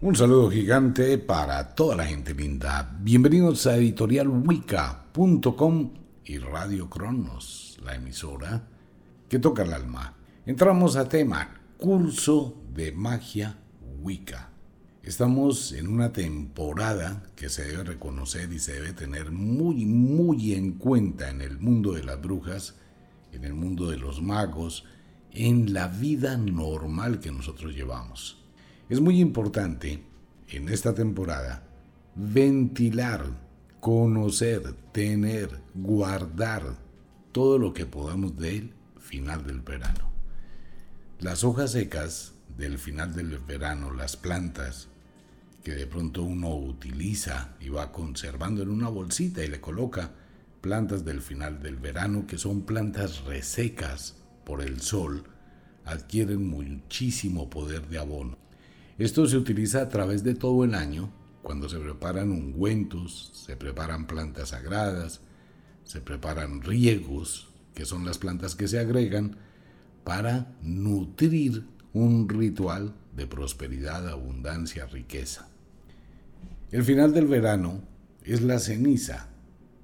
Un saludo gigante para toda la gente linda. Bienvenidos a editorialwicca.com y Radio Cronos, la emisora que toca el alma. Entramos a tema, curso de magia Wicca. Estamos en una temporada que se debe reconocer y se debe tener muy, muy en cuenta en el mundo de las brujas, en el mundo de los magos, en la vida normal que nosotros llevamos. Es muy importante en esta temporada ventilar, conocer, tener, guardar todo lo que podamos del final del verano. Las hojas secas del final del verano, las plantas que de pronto uno utiliza y va conservando en una bolsita y le coloca plantas del final del verano que son plantas resecas por el sol, adquieren muchísimo poder de abono. Esto se utiliza a través de todo el año, cuando se preparan ungüentos, se preparan plantas sagradas, se preparan riegos, que son las plantas que se agregan para nutrir un ritual de prosperidad, abundancia, riqueza. El final del verano es la ceniza,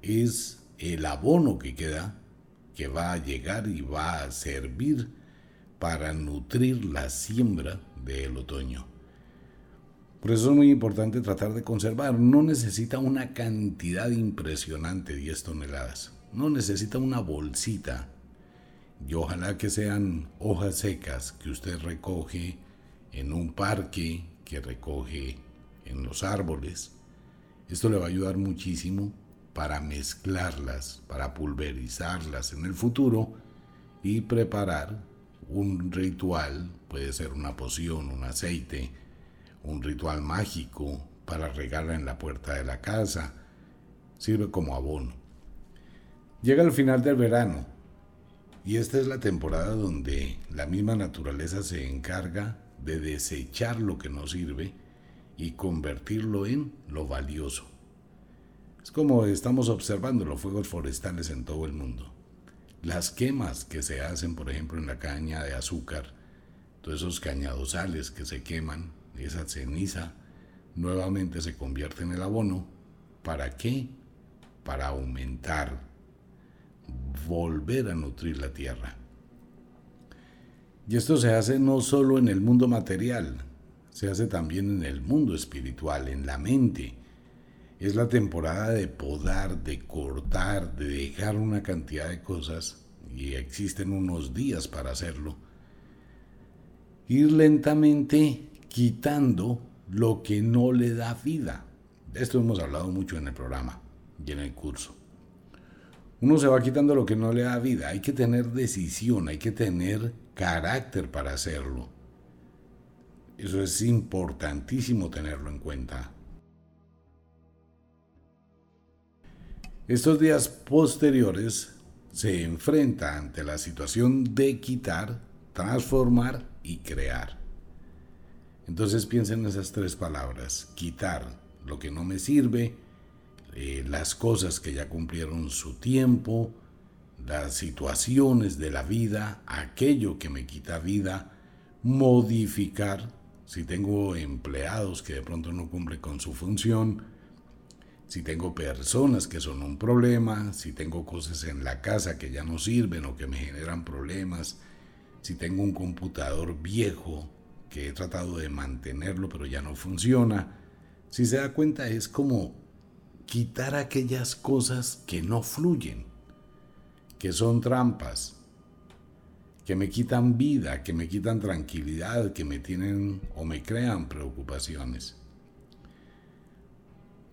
es el abono que queda, que va a llegar y va a servir para nutrir la siembra del otoño. Por eso es muy importante tratar de conservar. No necesita una cantidad impresionante, 10 toneladas. No necesita una bolsita. Y ojalá que sean hojas secas que usted recoge en un parque, que recoge en los árboles. Esto le va a ayudar muchísimo para mezclarlas, para pulverizarlas en el futuro y preparar un ritual, puede ser una poción, un aceite, un ritual mágico para regarla en la puerta de la casa. Sirve como abono. Llega el final del verano y esta es la temporada donde la misma naturaleza se encarga de desechar lo que no sirve y convertirlo en lo valioso. Es como estamos observando los fuegos forestales en todo el mundo. Las quemas que se hacen, por ejemplo, en la caña de azúcar, todos esos cañadosales que se queman, esa ceniza nuevamente se convierte en el abono. ¿Para qué? Para aumentar, volver a nutrir la tierra. Y esto se hace no solo en el mundo material, se hace también en el mundo espiritual, en la mente. Es la temporada de podar, de cortar, de dejar una cantidad de cosas, y existen unos días para hacerlo. Ir lentamente quitando lo que no le da vida. De esto hemos hablado mucho en el programa y en el curso. Uno se va quitando lo que no le da vida. Hay que tener decisión, hay que tener carácter para hacerlo. Eso es importantísimo tenerlo en cuenta. Estos días posteriores se enfrenta ante la situación de quitar, transformar y crear. Entonces piensen en esas tres palabras, quitar lo que no me sirve, eh, las cosas que ya cumplieron su tiempo, las situaciones de la vida, aquello que me quita vida, modificar, si tengo empleados que de pronto no cumplen con su función, si tengo personas que son un problema, si tengo cosas en la casa que ya no sirven o que me generan problemas, si tengo un computador viejo que he tratado de mantenerlo pero ya no funciona, si se da cuenta es como quitar aquellas cosas que no fluyen, que son trampas, que me quitan vida, que me quitan tranquilidad, que me tienen o me crean preocupaciones.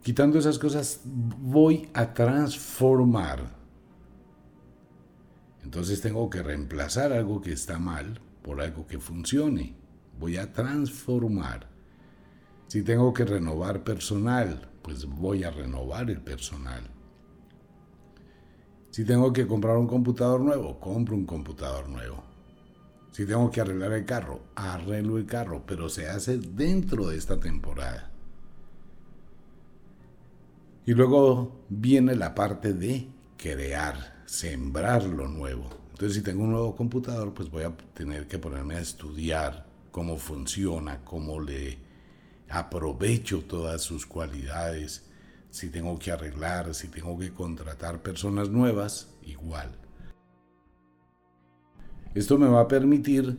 Quitando esas cosas voy a transformar. Entonces tengo que reemplazar algo que está mal por algo que funcione voy a transformar. Si tengo que renovar personal, pues voy a renovar el personal. Si tengo que comprar un computador nuevo, compro un computador nuevo. Si tengo que arreglar el carro, arreglo el carro, pero se hace dentro de esta temporada. Y luego viene la parte de crear, sembrar lo nuevo. Entonces si tengo un nuevo computador, pues voy a tener que ponerme a estudiar, cómo funciona, cómo le aprovecho todas sus cualidades. Si tengo que arreglar, si tengo que contratar personas nuevas, igual. Esto me va a permitir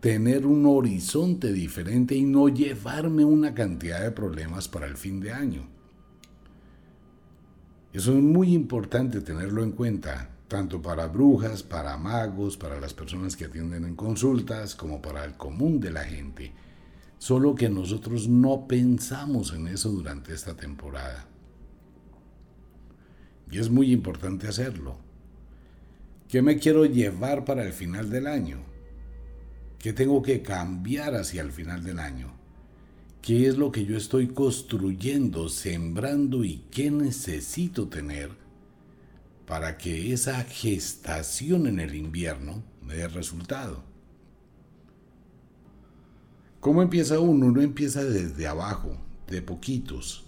tener un horizonte diferente y no llevarme una cantidad de problemas para el fin de año. Eso es muy importante tenerlo en cuenta, tanto para brujas, para magos, para las personas que atienden en consultas, como para el común de la gente. Solo que nosotros no pensamos en eso durante esta temporada. Y es muy importante hacerlo. ¿Qué me quiero llevar para el final del año? ¿Qué tengo que cambiar hacia el final del año? ¿Qué es lo que yo estoy construyendo, sembrando y qué necesito tener para que esa gestación en el invierno me dé resultado? ¿Cómo empieza uno? Uno empieza desde abajo, de poquitos.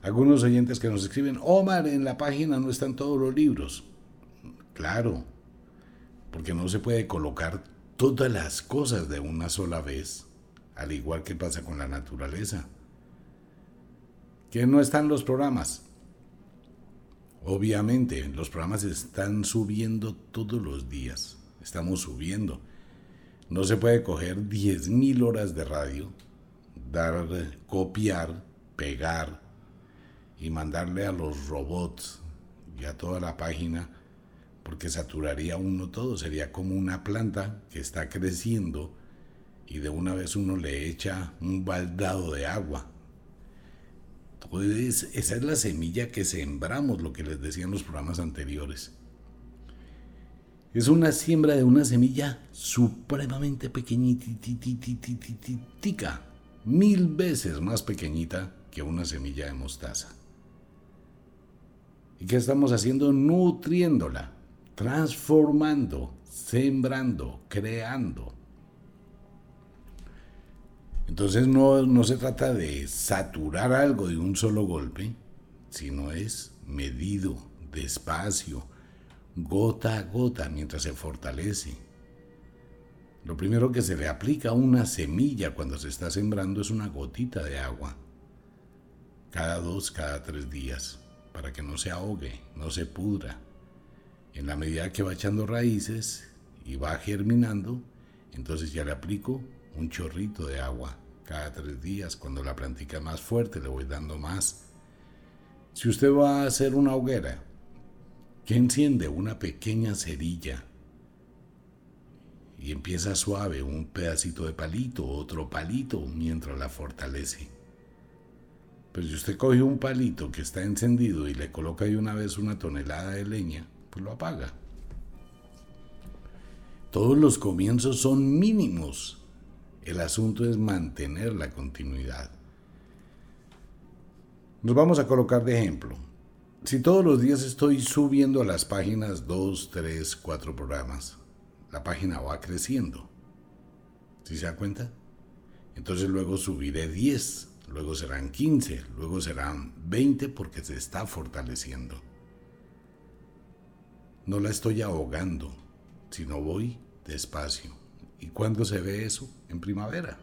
Algunos oyentes que nos escriben, Omar, en la página no están todos los libros. Claro, porque no se puede colocar todas las cosas de una sola vez, al igual que pasa con la naturaleza. Que no están los programas. Obviamente, los programas están subiendo todos los días. Estamos subiendo. No se puede coger 10.000 horas de radio, dar, copiar, pegar y mandarle a los robots y a toda la página, porque saturaría uno todo. Sería como una planta que está creciendo y de una vez uno le echa un baldado de agua. Esa es la semilla que sembramos, lo que les decía en los programas anteriores. Es una siembra de una semilla supremamente pequeñita, mil veces más pequeñita que una semilla de mostaza. ¿Y qué estamos haciendo? Nutriéndola, transformando, sembrando, creando. Entonces no, no se trata de saturar algo de un solo golpe, sino es medido, despacio, gota a gota mientras se fortalece. Lo primero que se le aplica a una semilla cuando se está sembrando es una gotita de agua, cada dos, cada tres días, para que no se ahogue, no se pudra. En la medida que va echando raíces y va germinando, entonces ya le aplico un chorrito de agua cada tres días. Cuando la plantica más fuerte le voy dando más. Si usted va a hacer una hoguera, que enciende una pequeña cerilla y empieza suave, un pedacito de palito, otro palito, mientras la fortalece. Pero si usted coge un palito que está encendido y le coloca de una vez una tonelada de leña, pues lo apaga. Todos los comienzos son mínimos. El asunto es mantener la continuidad. Nos vamos a colocar de ejemplo si todos los días estoy subiendo a las páginas dos, tres, cuatro programas, la página va creciendo. ¿Sí se da cuenta? Entonces luego subiré 10, luego serán 15, luego serán 20 porque se está fortaleciendo. No la estoy ahogando, sino voy despacio. ¿Y cuándo se ve eso? En primavera.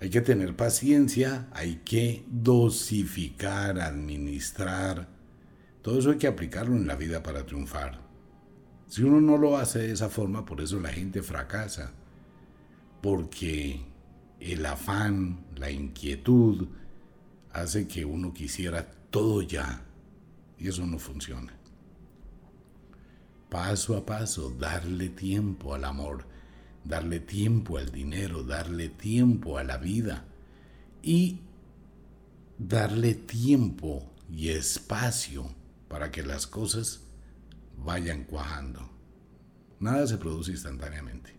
Hay que tener paciencia, hay que dosificar, administrar. Todo eso hay que aplicarlo en la vida para triunfar. Si uno no lo hace de esa forma, por eso la gente fracasa. Porque el afán, la inquietud, hace que uno quisiera todo ya. Y eso no funciona. Paso a paso, darle tiempo al amor darle tiempo al dinero, darle tiempo a la vida y darle tiempo y espacio para que las cosas vayan cuajando. Nada se produce instantáneamente.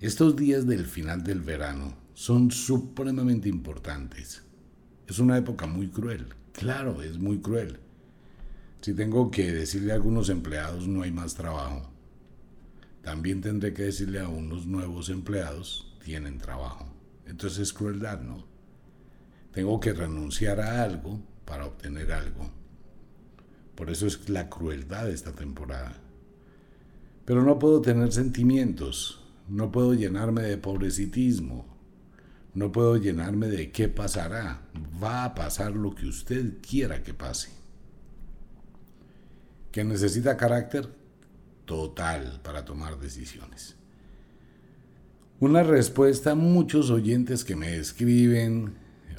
Estos días del final del verano son supremamente importantes. Es una época muy cruel. Claro, es muy cruel. Si tengo que decirle a algunos empleados no hay más trabajo, también tendré que decirle a unos nuevos empleados, tienen trabajo. Entonces es crueldad, ¿no? Tengo que renunciar a algo para obtener algo. Por eso es la crueldad de esta temporada. Pero no puedo tener sentimientos, no puedo llenarme de pobrecitismo, No puedo llenarme de qué pasará. Va a pasar lo que usted quiera que pase. ¿Que necesita carácter? Total para tomar decisiones. Una respuesta a muchos oyentes que me escriben,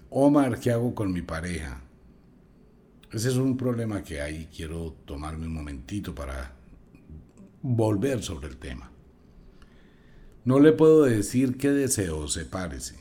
Omar, ¿qué hago con mi pareja? Ese es un problema que hay. Quiero tomarme un momentito para volver sobre el tema. No le puedo decir qué deseo, sepárese.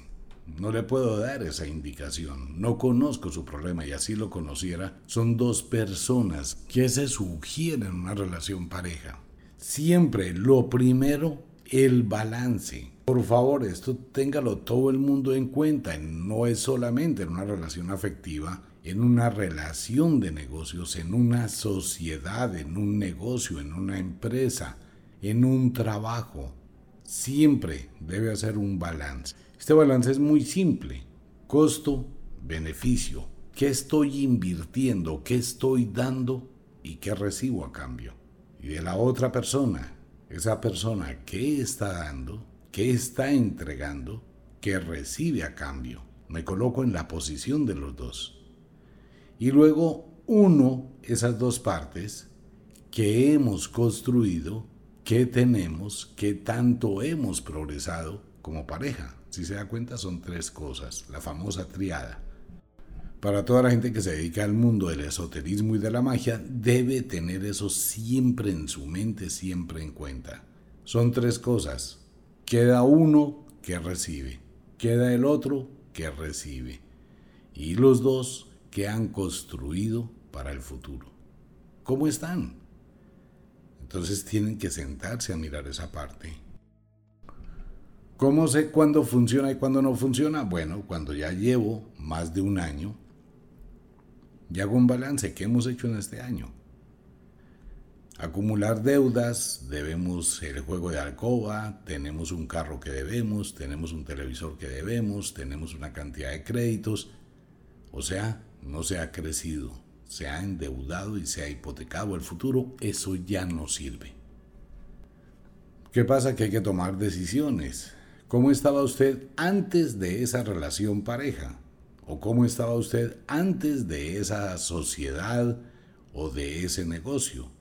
No le puedo dar esa indicación. No conozco su problema y así lo conociera. Son dos personas que se sugieren una relación pareja. Siempre lo primero, el balance. Por favor, esto téngalo todo el mundo en cuenta. No es solamente en una relación afectiva, en una relación de negocios, en una sociedad, en un negocio, en una empresa, en un trabajo. Siempre debe hacer un balance. Este balance es muy simple. Costo, beneficio. ¿Qué estoy invirtiendo? ¿Qué estoy dando? ¿Y qué recibo a cambio? Y de la otra persona, esa persona, ¿qué está dando? ¿Qué está entregando? ¿Qué recibe a cambio? Me coloco en la posición de los dos. Y luego uno, esas dos partes que hemos construido, que tenemos, que tanto hemos progresado como pareja. Si se da cuenta, son tres cosas, la famosa triada. Para toda la gente que se dedica al mundo del esoterismo y de la magia, debe tener eso siempre en su mente, siempre en cuenta. Son tres cosas. Queda uno que recibe, queda el otro que recibe. Y los dos que han construido para el futuro. ¿Cómo están? Entonces tienen que sentarse a mirar esa parte ¿Cómo sé cuándo funciona y cuándo no funciona? Bueno, cuando ya llevo más de un año, ya hago un balance. ¿Qué hemos hecho en este año? Acumular deudas, debemos el juego de alcoba, tenemos un carro que debemos, tenemos un televisor que debemos, tenemos una cantidad de créditos. O sea, no se ha crecido, se ha endeudado y se ha hipotecado el futuro. Eso ya no sirve. ¿Qué pasa? Que hay que tomar decisiones. ¿Cómo estaba usted antes de esa relación pareja? ¿O cómo estaba usted antes de esa sociedad o de ese negocio?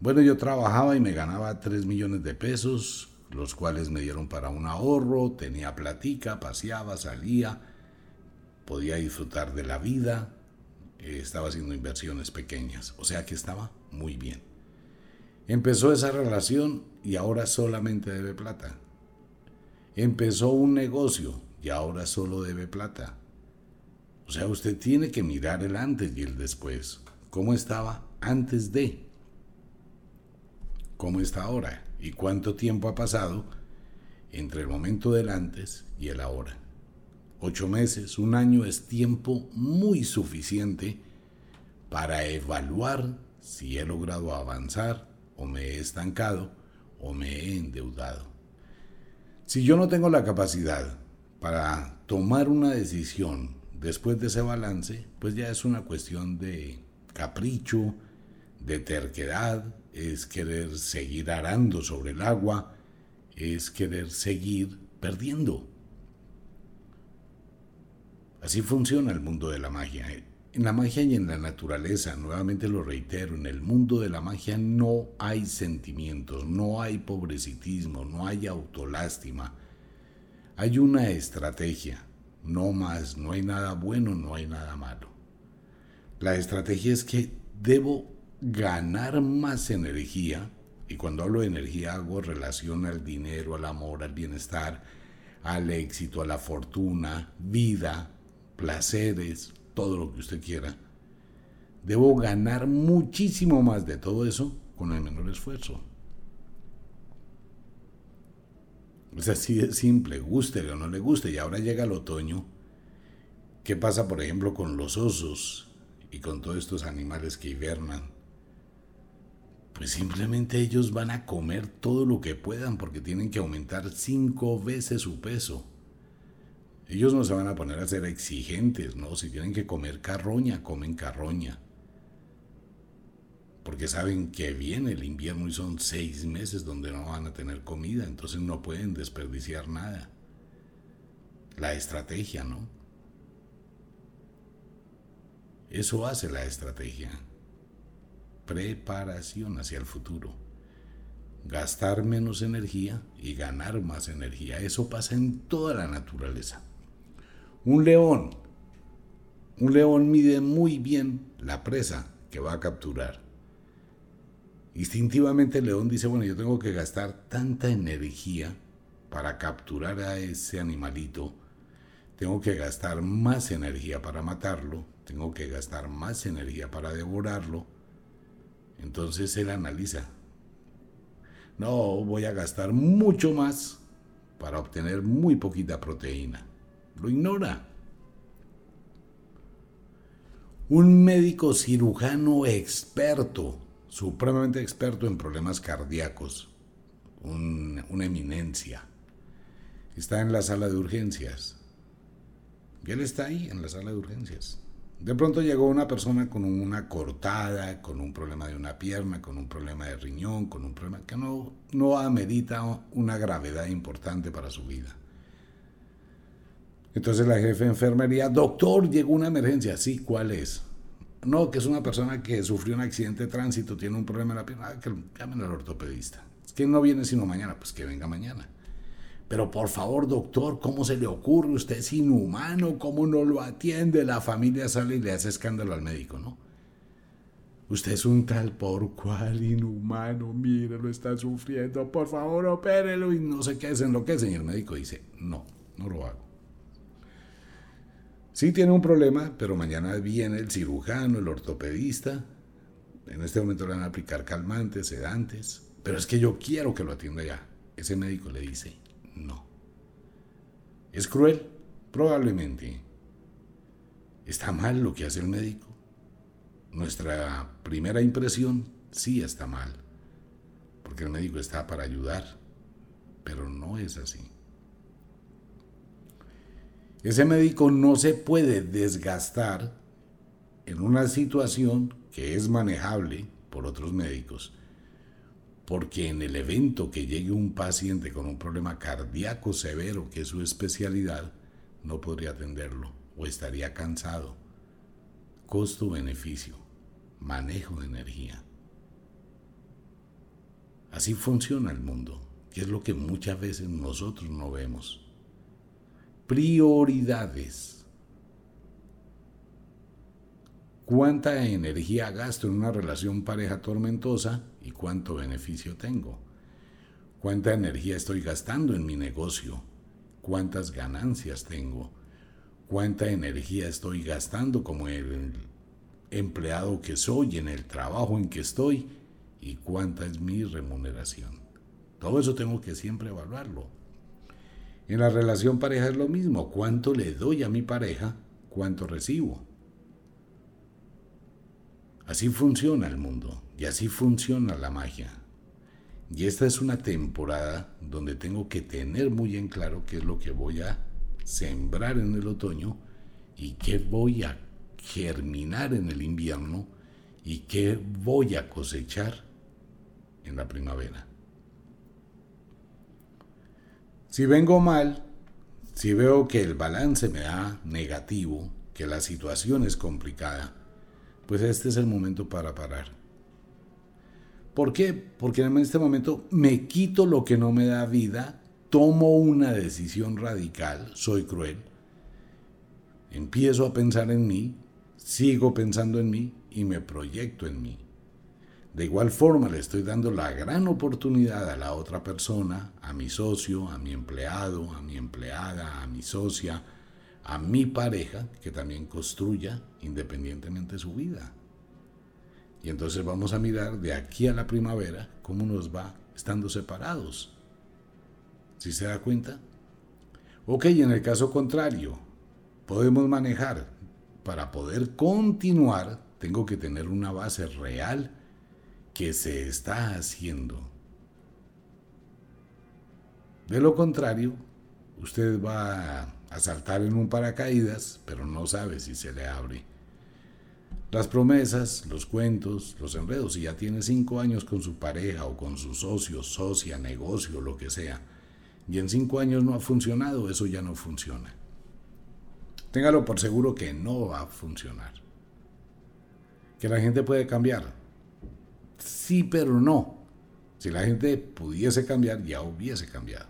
Bueno, yo trabajaba y me ganaba 3 millones de pesos, los cuales me dieron para un ahorro, tenía platica, paseaba, salía, podía disfrutar de la vida, estaba haciendo inversiones pequeñas, o sea que estaba muy bien. Empezó esa relación y ahora solamente debe plata. Empezó un negocio y ahora solo debe plata. O sea, usted tiene que mirar el antes y el después. ¿Cómo estaba antes de? ¿Cómo está ahora? ¿Y cuánto tiempo ha pasado entre el momento del antes y el ahora? Ocho meses, un año es tiempo muy suficiente para evaluar si he logrado avanzar o me he estancado o me he endeudado. Si yo no tengo la capacidad para tomar una decisión después de ese balance, pues ya es una cuestión de capricho, de terquedad, es querer seguir arando sobre el agua, es querer seguir perdiendo. Así funciona el mundo de la magia. En la magia y en la naturaleza, nuevamente lo reitero, en el mundo de la magia no hay sentimientos, no hay pobrecitismo, no hay autolástima. Hay una estrategia, no más, no hay nada bueno, no hay nada malo. La estrategia es que debo ganar más energía, y cuando hablo de energía hago relación al dinero, al amor, al bienestar, al éxito, a la fortuna, vida, placeres, todo lo que usted quiera, debo ganar muchísimo más de todo eso con el menor esfuerzo. Es así de simple, guste o no le guste. Y ahora llega el otoño. ¿Qué pasa, por ejemplo, con los osos y con todos estos animales que hibernan? Pues simplemente ellos van a comer todo lo que puedan porque tienen que aumentar cinco veces su peso. Ellos no se van a poner a ser exigentes, ¿no? Si tienen que comer carroña, comen carroña. Porque saben que viene el invierno y son seis meses donde no van a tener comida, entonces no pueden desperdiciar nada. La estrategia, ¿no? Eso hace la estrategia. Preparación hacia el futuro. Gastar menos energía y ganar más energía. Eso pasa en toda la naturaleza. Un león. Un león mide muy bien la presa que va a capturar. Instintivamente el león dice, bueno, yo tengo que gastar tanta energía para capturar a ese animalito. Tengo que gastar más energía para matarlo. Tengo que gastar más energía para devorarlo. Entonces él analiza. No, voy a gastar mucho más para obtener muy poquita proteína. Lo ignora. Un médico cirujano experto supremamente experto en problemas cardíacos, una eminencia. Está en la sala de urgencias. Y él está ahí en la sala de urgencias. De pronto llegó una persona con una cortada, con un problema de una pierna, con un problema de riñón, con un problema que no, no amerita una gravedad importante para su vida. Entonces la jefe de enfermería, doctor, llegó una emergencia. Sí, ¿cuál es? No, que es una persona que sufrió un accidente de tránsito, tiene un problema en la pierna, ah, que llamen al ortopedista. Es que no viene sino mañana, pues que venga mañana. Pero por favor, doctor, ¿cómo se le ocurre? Usted es inhumano, ¿cómo no lo atiende? La familia sale y le hace escándalo al médico, ¿no? Usted es un tal por cual inhumano, mire, lo está sufriendo, por favor, opérelo y no sé qué, se enloquece. Y el médico dice, no, no lo hago. Sí tiene un problema, pero mañana viene el cirujano, el ortopedista. En este momento le van a aplicar calmantes, sedantes. Pero es que yo quiero que lo atienda ya. Ese médico le dice, no. ¿Es cruel? Probablemente. ¿Está mal lo que hace el médico? Nuestra primera impresión sí está mal. Porque el médico está para ayudar. Pero no es así. Ese médico no se puede desgastar en una situación que es manejable por otros médicos, porque en el evento que llegue un paciente con un problema cardíaco severo, que es su especialidad, no podría atenderlo o estaría cansado. Costo-beneficio, manejo de energía. Así funciona el mundo, que es lo que muchas veces nosotros no vemos prioridades. ¿Cuánta energía gasto en una relación pareja tormentosa y cuánto beneficio tengo? ¿Cuánta energía estoy gastando en mi negocio? ¿Cuántas ganancias tengo? ¿Cuánta energía estoy gastando como el empleado que soy en el trabajo en que estoy? ¿Y cuánta es mi remuneración? Todo eso tengo que siempre evaluarlo. En la relación pareja es lo mismo. ¿Cuánto le doy a mi pareja? ¿Cuánto recibo? Así funciona el mundo y así funciona la magia. Y esta es una temporada donde tengo que tener muy en claro qué es lo que voy a sembrar en el otoño y qué voy a germinar en el invierno y qué voy a cosechar en la primavera. Si vengo mal, si veo que el balance me da negativo, que la situación es complicada, pues este es el momento para parar. ¿Por qué? Porque en este momento me quito lo que no me da vida, tomo una decisión radical, soy cruel, empiezo a pensar en mí, sigo pensando en mí y me proyecto en mí. De igual forma le estoy dando la gran oportunidad a la otra persona, a mi socio, a mi empleado, a mi empleada, a mi socia, a mi pareja, que también construya independientemente su vida. Y entonces vamos a mirar de aquí a la primavera cómo nos va estando separados. ¿Sí se da cuenta? Ok, en el caso contrario, podemos manejar. Para poder continuar, tengo que tener una base real que se está haciendo. De lo contrario, usted va a saltar en un paracaídas, pero no sabe si se le abre. Las promesas, los cuentos, los enredos, si ya tiene cinco años con su pareja o con su socio, socia, negocio, lo que sea, y en cinco años no ha funcionado, eso ya no funciona. téngalo por seguro que no va a funcionar. Que la gente puede cambiar. Sí, pero no. Si la gente pudiese cambiar, ya hubiese cambiado.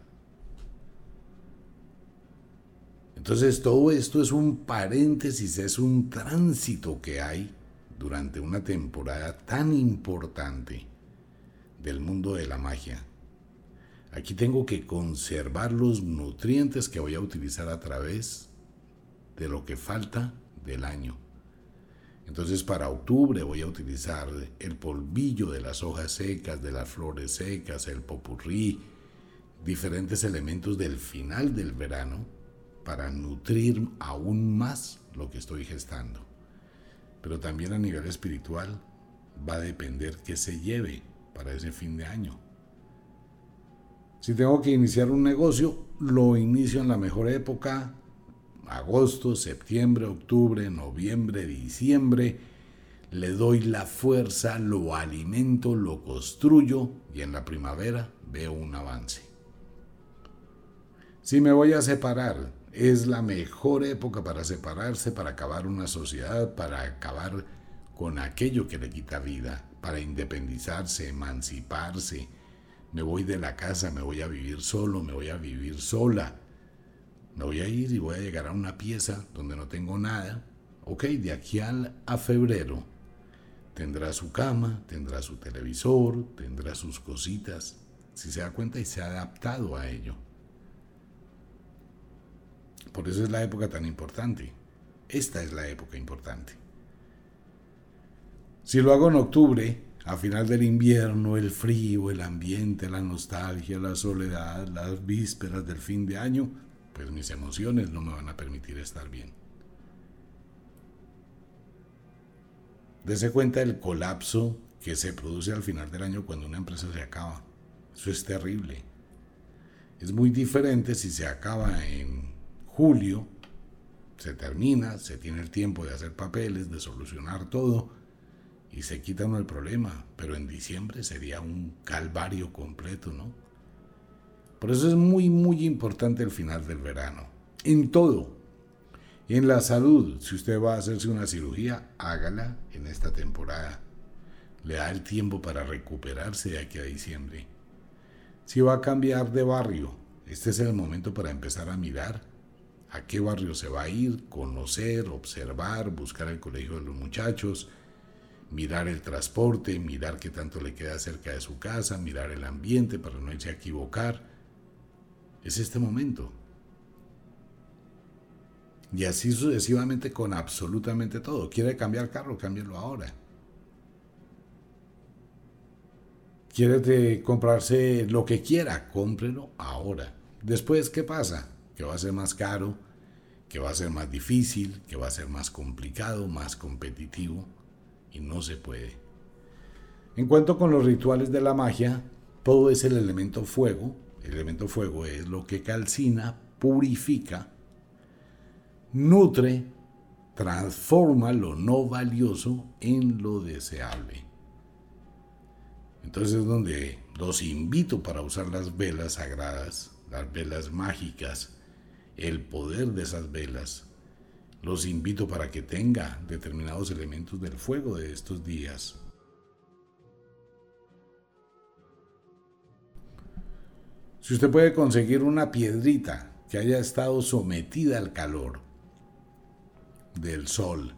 Entonces todo esto es un paréntesis, es un tránsito que hay durante una temporada tan importante del mundo de la magia. Aquí tengo que conservar los nutrientes que voy a utilizar a través de lo que falta del año. Entonces para octubre voy a utilizar el polvillo de las hojas secas, de las flores secas, el popurrí, diferentes elementos del final del verano para nutrir aún más lo que estoy gestando. Pero también a nivel espiritual va a depender qué se lleve para ese fin de año. Si tengo que iniciar un negocio, lo inicio en la mejor época, agosto, septiembre, octubre, noviembre, diciembre. Le doy la fuerza, lo alimento, lo construyo y en la primavera veo un avance. Si me voy a separar, es la mejor época para separarse, para acabar una sociedad, para acabar con aquello que le quita vida, para independizarse, emanciparse. Me voy de la casa, me voy a vivir solo, me voy a vivir sola. Me voy a ir y voy a llegar a una pieza donde no tengo nada. Ok, de aquí al, a febrero tendrá su cama, tendrá su televisor, tendrá sus cositas. Si se da cuenta y se ha adaptado a ello. Por eso es la época tan importante. Esta es la época importante. Si lo hago en octubre, a final del invierno, el frío, el ambiente, la nostalgia, la soledad, las vísperas del fin de año, pues mis emociones no me van a permitir estar bien. Dese cuenta del colapso que se produce al final del año cuando una empresa se acaba. Eso es terrible. Es muy diferente si se acaba en julio se termina, se tiene el tiempo de hacer papeles, de solucionar todo y se quita uno el problema, pero en diciembre sería un calvario completo, ¿no? Por eso es muy, muy importante el final del verano. En todo. En la salud, si usted va a hacerse una cirugía, hágala en esta temporada. Le da el tiempo para recuperarse de aquí a diciembre. Si va a cambiar de barrio, este es el momento para empezar a mirar a qué barrio se va a ir, conocer, observar, buscar el colegio de los muchachos, mirar el transporte, mirar qué tanto le queda cerca de su casa, mirar el ambiente para no irse a equivocar. Es este momento. Y así sucesivamente con absolutamente todo. ¿Quiere cambiar carro? Cámbielo ahora. ¿Quiere comprarse lo que quiera? Cómprelo ahora. Después, ¿qué pasa? Que va a ser más caro, que va a ser más difícil, que va a ser más complicado, más competitivo, y no se puede. En cuanto con los rituales de la magia, todo es el elemento fuego. El elemento fuego es lo que calcina, purifica, nutre, transforma lo no valioso en lo deseable. Entonces es donde los invito para usar las velas sagradas, las velas mágicas, el poder de esas velas. Los invito para que tenga determinados elementos del fuego de estos días. Si usted puede conseguir una piedrita que haya estado sometida al calor del sol,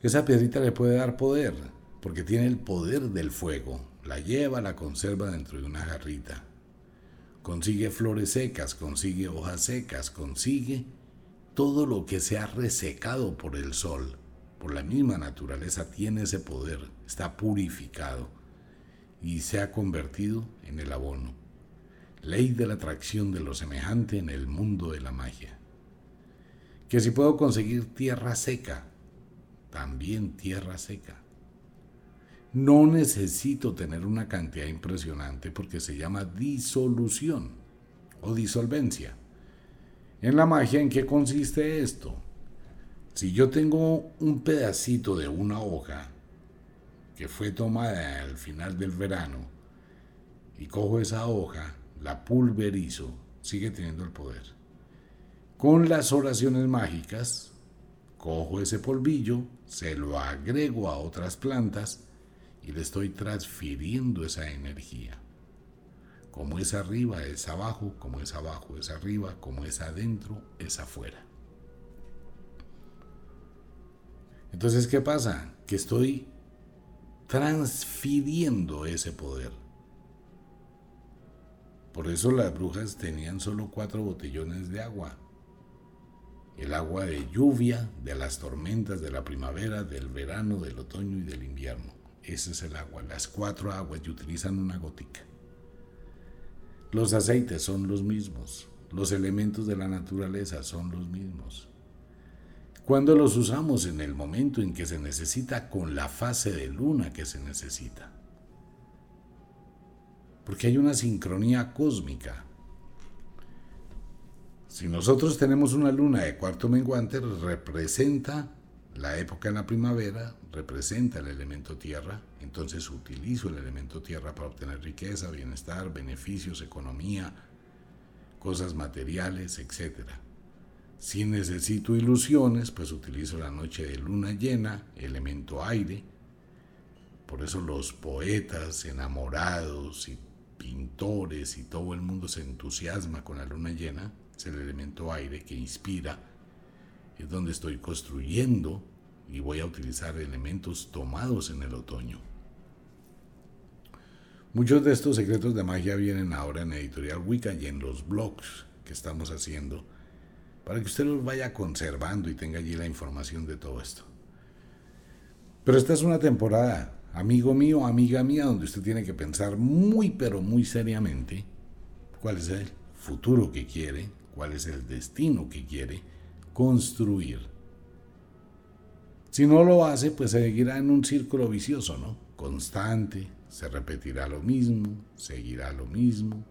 esa piedrita le puede dar poder, porque tiene el poder del fuego. La lleva, la conserva dentro de una jarrita consigue flores secas, consigue hojas secas, consigue todo lo que se ha resecado por el sol, por la misma naturaleza, tiene ese poder, está purificado y se ha convertido en el abono. Ley de la atracción de lo semejante en el mundo de la magia. Que si puedo conseguir tierra seca, también tierra seca. No necesito tener una cantidad impresionante porque se llama disolución o disolvencia. En la magia, ¿en qué consiste esto? Si yo tengo un pedacito de una hoja que fue tomada al final del verano y cojo esa hoja, la pulverizo, sigue teniendo el poder. Con las oraciones mágicas, cojo ese polvillo, se lo agrego a otras plantas y le estoy transfiriendo esa energía. Como es arriba, es abajo, como es abajo, es arriba, como es adentro, es afuera. Entonces, ¿qué pasa? Que estoy transfiriendo ese poder. Por eso las brujas tenían solo cuatro botellones de agua. El agua de lluvia, de las tormentas de la primavera, del verano, del otoño y del invierno. Ese es el agua, las cuatro aguas y utilizan una gotica. Los aceites son los mismos, los elementos de la naturaleza son los mismos. Cuando los usamos en el momento en que se necesita con la fase de luna que se necesita. Porque hay una sincronía cósmica. Si nosotros tenemos una luna de cuarto menguante, representa la época en la primavera, representa el elemento tierra, entonces utilizo el elemento tierra para obtener riqueza, bienestar, beneficios, economía, cosas materiales, etc. Si necesito ilusiones, pues utilizo la noche de luna llena, elemento aire. Por eso los poetas enamorados y pintores y todo el mundo se entusiasma con la luna llena, es el elemento aire que inspira, es donde estoy construyendo y voy a utilizar elementos tomados en el otoño. Muchos de estos secretos de magia vienen ahora en Editorial Wicca y en los blogs que estamos haciendo para que usted los vaya conservando y tenga allí la información de todo esto. Pero esta es una temporada, amigo mío, amiga mía, donde usted tiene que pensar muy pero muy seriamente cuál es el futuro que quiere, cuál es el destino que quiere construir si no lo hace, pues seguirá en un círculo vicioso, ¿no? Constante, se repetirá lo mismo, seguirá lo mismo,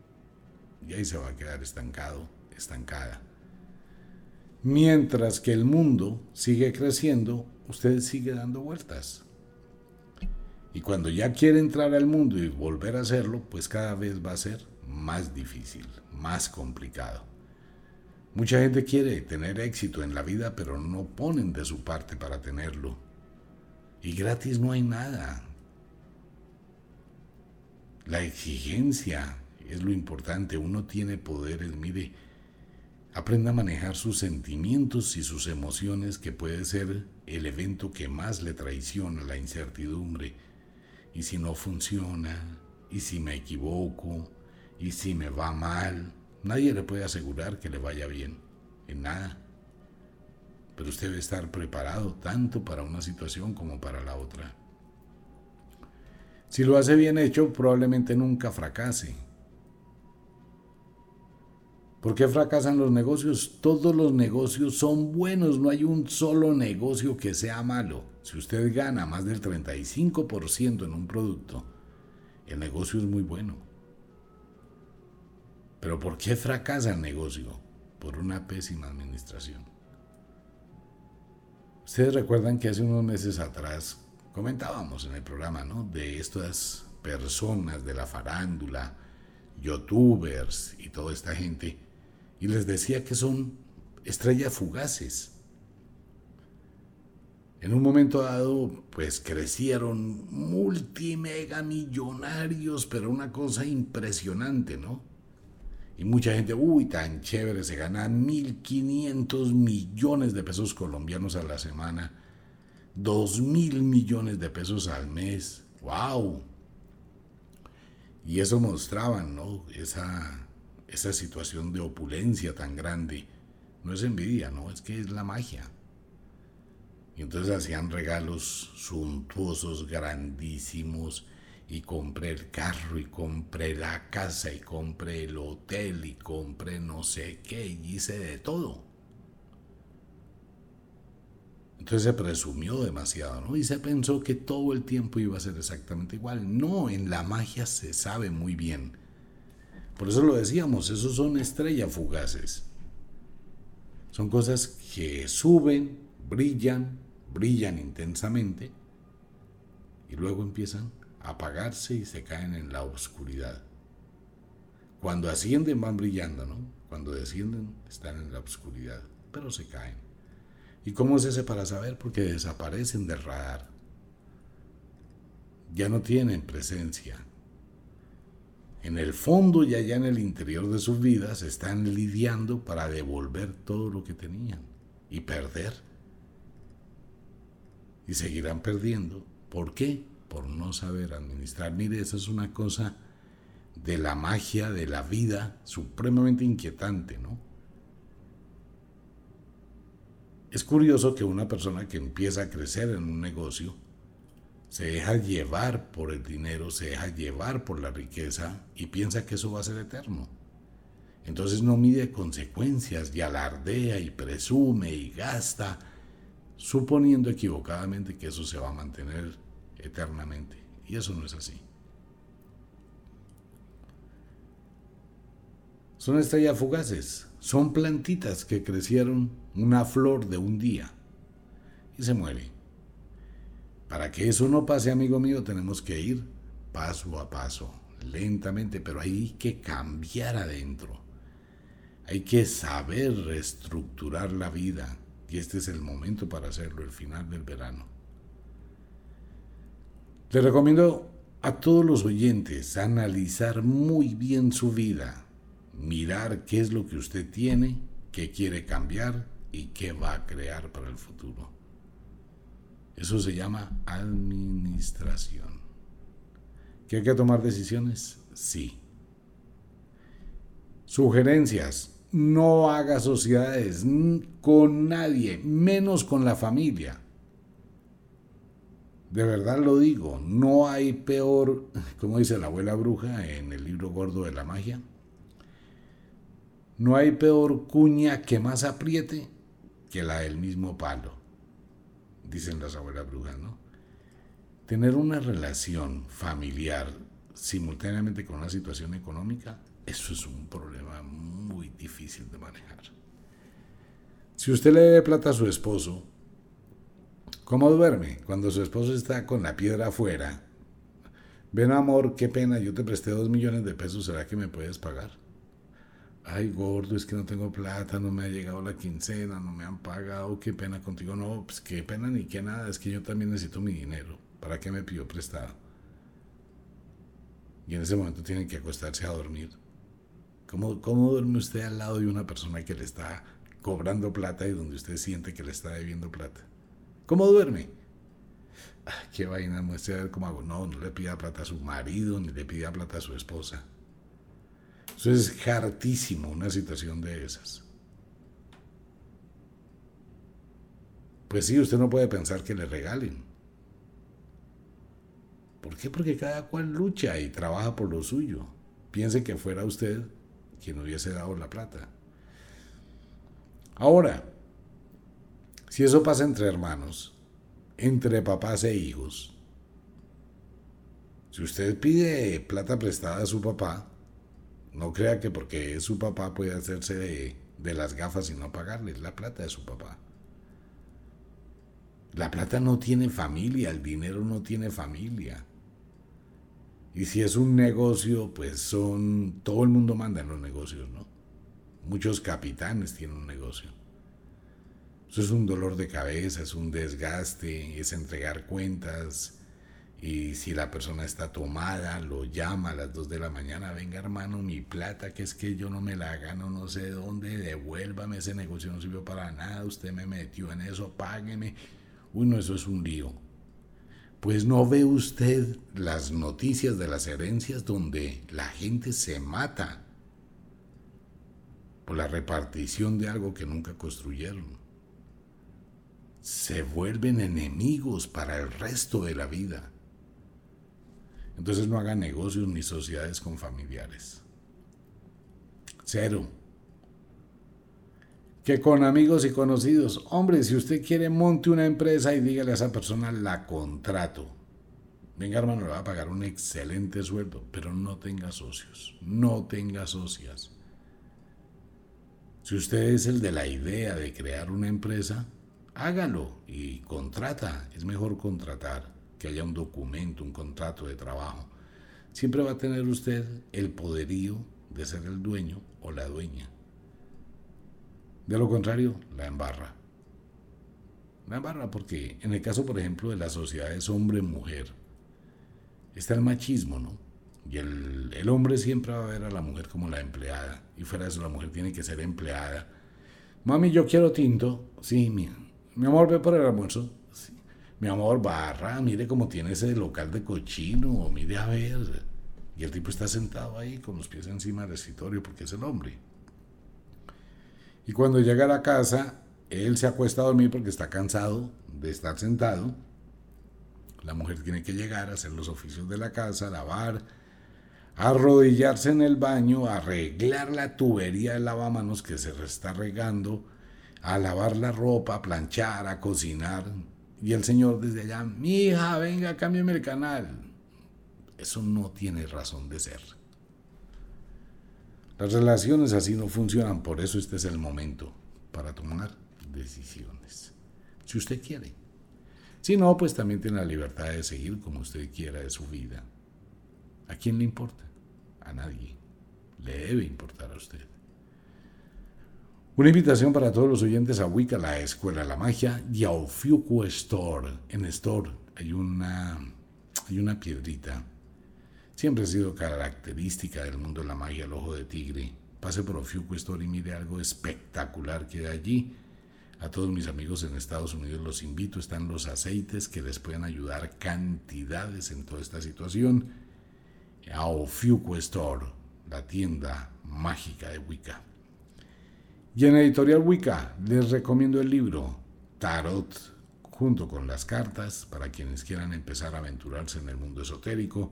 y ahí se va a quedar estancado, estancada. Mientras que el mundo sigue creciendo, usted sigue dando vueltas. Y cuando ya quiere entrar al mundo y volver a hacerlo, pues cada vez va a ser más difícil, más complicado. Mucha gente quiere tener éxito en la vida, pero no ponen de su parte para tenerlo. Y gratis no hay nada. La exigencia es lo importante. Uno tiene poderes. Mire, aprenda a manejar sus sentimientos y sus emociones, que puede ser el evento que más le traiciona la incertidumbre. Y si no funciona, y si me equivoco, y si me va mal, Nadie le puede asegurar que le vaya bien, en nada. Pero usted debe estar preparado tanto para una situación como para la otra. Si lo hace bien hecho, probablemente nunca fracase. ¿Por qué fracasan los negocios? Todos los negocios son buenos, no hay un solo negocio que sea malo. Si usted gana más del 35% en un producto, el negocio es muy bueno. Pero ¿por qué fracasa el negocio? Por una pésima administración. Ustedes recuerdan que hace unos meses atrás comentábamos en el programa, ¿no? De estas personas de la farándula, youtubers y toda esta gente, y les decía que son estrellas fugaces. En un momento dado, pues crecieron multimegamillonarios, pero una cosa impresionante, ¿no? Y mucha gente, uy, tan chévere, se ganan 1.500 millones de pesos colombianos a la semana, 2.000 millones de pesos al mes. ¡Wow! Y eso mostraban, ¿no? Esa, esa situación de opulencia tan grande. No es envidia, ¿no? Es que es la magia. Y entonces hacían regalos suntuosos, grandísimos, y compré el carro y compré la casa y compré el hotel y compré no sé qué y hice de todo. Entonces se presumió demasiado, ¿no? Y se pensó que todo el tiempo iba a ser exactamente igual. No, en la magia se sabe muy bien. Por eso lo decíamos, esos son estrellas fugaces. Son cosas que suben, brillan, brillan intensamente y luego empiezan apagarse y se caen en la oscuridad. Cuando ascienden van brillando, ¿no? Cuando descienden están en la oscuridad, pero se caen. ¿Y cómo es ese para saber? Porque desaparecen del radar. Ya no tienen presencia. En el fondo y allá en el interior de sus vidas están lidiando para devolver todo lo que tenían y perder. Y seguirán perdiendo. ¿Por qué? Por no saber administrar. Mire, esa es una cosa de la magia de la vida supremamente inquietante, ¿no? Es curioso que una persona que empieza a crecer en un negocio se deja llevar por el dinero, se deja llevar por la riqueza y piensa que eso va a ser eterno. Entonces no mide consecuencias y alardea y presume y gasta, suponiendo equivocadamente que eso se va a mantener eternamente. Y eso no es así. Son estrellas fugaces, son plantitas que crecieron una flor de un día y se muere. Para que eso no pase, amigo mío, tenemos que ir paso a paso, lentamente, pero hay que cambiar adentro. Hay que saber reestructurar la vida y este es el momento para hacerlo, el final del verano. Le recomiendo a todos los oyentes analizar muy bien su vida, mirar qué es lo que usted tiene, qué quiere cambiar y qué va a crear para el futuro. Eso se llama administración. ¿Que hay que tomar decisiones? Sí. Sugerencias. No haga sociedades con nadie, menos con la familia. De verdad lo digo, no hay peor, como dice la abuela bruja en el libro gordo de la magia, no hay peor cuña que más apriete que la del mismo palo, dicen las abuelas brujas, ¿no? Tener una relación familiar simultáneamente con una situación económica, eso es un problema muy difícil de manejar. Si usted le debe plata a su esposo, ¿cómo duerme? Cuando su esposo está con la piedra afuera, ven amor, qué pena, yo te presté dos millones de pesos, ¿será que me puedes pagar? Ay gordo, es que no tengo plata, no me ha llegado la quincena, no me han pagado, qué pena contigo. No, pues qué pena ni qué nada, es que yo también necesito mi dinero. ¿Para qué me pidió prestado? Y en ese momento tienen que acostarse a dormir. ¿Cómo, ¿Cómo duerme usted al lado de una persona que le está cobrando plata y donde usted siente que le está debiendo plata? ¿Cómo duerme? Ah, qué vaina, muestre a ver cómo hago. No, no le pida plata a su marido, ni le pida plata a su esposa. Eso es hartísimo una situación de esas. Pues sí, usted no puede pensar que le regalen. ¿Por qué? Porque cada cual lucha y trabaja por lo suyo. Piense que fuera usted quien hubiese dado la plata. Ahora, si eso pasa entre hermanos, entre papás e hijos, si usted pide plata prestada a su papá, no crea que porque es su papá puede hacerse de, las gafas y no pagarle. La plata de su papá. La plata no tiene familia, el dinero no tiene familia. Y si es un negocio, pues son. Todo el mundo manda en los negocios, ¿no? Muchos capitanes tienen un negocio. Eso es un dolor de cabeza, es un desgaste, es entregar cuentas, y si la persona está tomada, lo llama a las 2 de la mañana, venga hermano, mi plata, que es que yo no me la gano, no sé dónde, devuélvame, ese negocio no sirvió para nada, usted me metió en eso, págueme. Uy, no, eso es un lío. Pues no ve usted las noticias de las herencias donde la gente se mata por la repartición de algo que nunca construyeron. Se vuelven enemigos para el resto de la vida. Entonces no haga negocios ni sociedades con familiares. Cero. Que con amigos y conocidos, hombre, si usted quiere monte una empresa y dígale a esa persona la contrato. Venga hermano, le va a pagar un excelente sueldo, pero no tenga socios, no tenga socias. Si usted es el de la idea de crear una empresa, hágalo y contrata. Es mejor contratar que haya un documento, un contrato de trabajo, siempre va a tener usted el poderío de ser el dueño o la dueña. De lo contrario, la embarra. La embarra porque en el caso, por ejemplo, de las sociedades hombre-mujer, está el machismo, ¿no? Y el, hombre siempre va a ver a la mujer como la empleada. Y fuera de eso, la mujer tiene que ser empleada. Mami, yo quiero tinto. Sí, mi, mi amor, ve por el almuerzo. Mi amor, barra, mire cómo tiene ese local de cochino. Mire a ver. Y el tipo está sentado ahí con los pies encima del escritorio porque es el hombre. Y cuando llega a la casa, él se acuesta a dormir porque está cansado de estar sentado. La mujer tiene que llegar a hacer los oficios de la casa, lavar, arrodillarse en el baño, arreglar la tubería del lavamanos que se está regando, a lavar la ropa, a planchar, a cocinar. Y el señor desde allá, mi hija, venga, cámbiame el canal. Eso no tiene razón de ser. Las relaciones así no funcionan, por eso este es el momento para tomar decisiones. Si usted quiere. Si no, pues también tiene la libertad de seguir como usted quiera de su vida. ¿A quién le importa? A nadie. Le debe importar a usted. Una invitación para todos los oyentes a Wicca, la Escuela de la Magia, y a Ofiuco Store. En Store hay una, hay una piedrita. Siempre ha sido característica del mundo de la magia, el ojo de tigre. Pase por Ofiuco Store y mire algo espectacular que hay allí. A todos mis amigos en Estados Unidos los invito, están los aceites que les pueden ayudar cantidades en toda esta situación. A Ofiuco Store, la tienda mágica de Wicca. Y en Editorial Wicca les recomiendo el libro Tarot junto con las cartas para quienes quieran empezar a aventurarse en el mundo esotérico,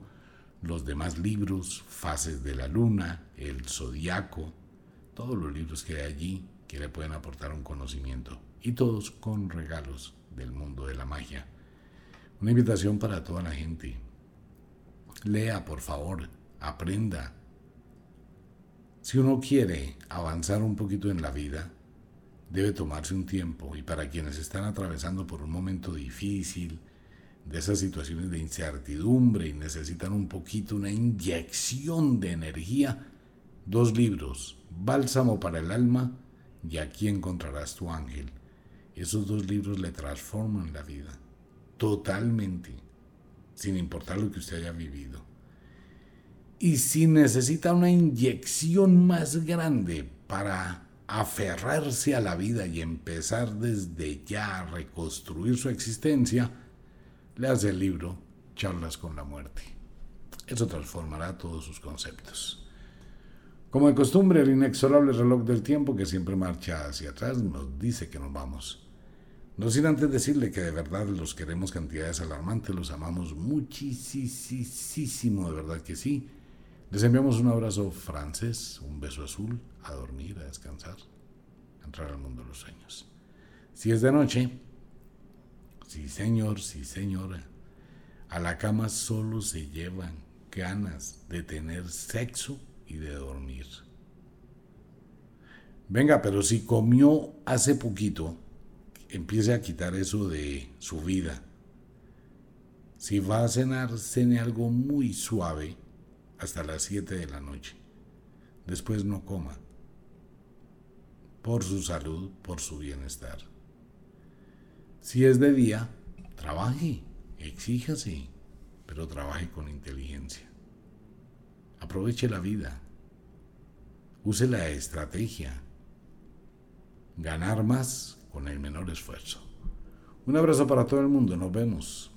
los demás libros, Fases de la Luna, El Zodiaco, todos los libros que hay allí que le pueden aportar un conocimiento y todos con regalos del mundo de la magia. Una invitación para toda la gente. Lea, por favor, aprenda. Si uno quiere avanzar un poquito en la vida, debe tomarse un tiempo y para quienes están atravesando por un momento difícil, de esas situaciones de incertidumbre y necesitan un poquito una inyección de energía, dos libros, Bálsamo para el alma y aquí encontrarás tu ángel. Esos dos libros le transforman la vida, totalmente, sin importar lo que usted haya vivido. Y si necesita una inyección más grande para aferrarse a la vida y empezar desde ya a reconstruir su existencia, le hace el libro Charlas con la muerte. Eso transformará todos sus conceptos. Como de costumbre, el inexorable reloj del tiempo que siempre marcha hacia atrás nos dice que nos vamos. No sin antes decirle que de verdad los queremos cantidades alarmantes, los amamos muchísimo, de verdad que sí. Les enviamos un abrazo francés, un beso azul, a dormir, a descansar, a entrar al mundo de los sueños. Si es de noche, sí señor, sí señora, a la cama solo se llevan ganas de tener sexo y de dormir. Venga, pero si comió hace poquito, empiece a quitar eso de su vida. Si va a cenar, cene algo muy suave hasta las 7 de la noche. Después no coma. Por su salud, por su bienestar. Si es de día, trabaje, exíjase, pero trabaje con inteligencia. Aproveche la vida. Use la estrategia. Ganar más con el menor esfuerzo. Un abrazo para todo el mundo. Nos vemos.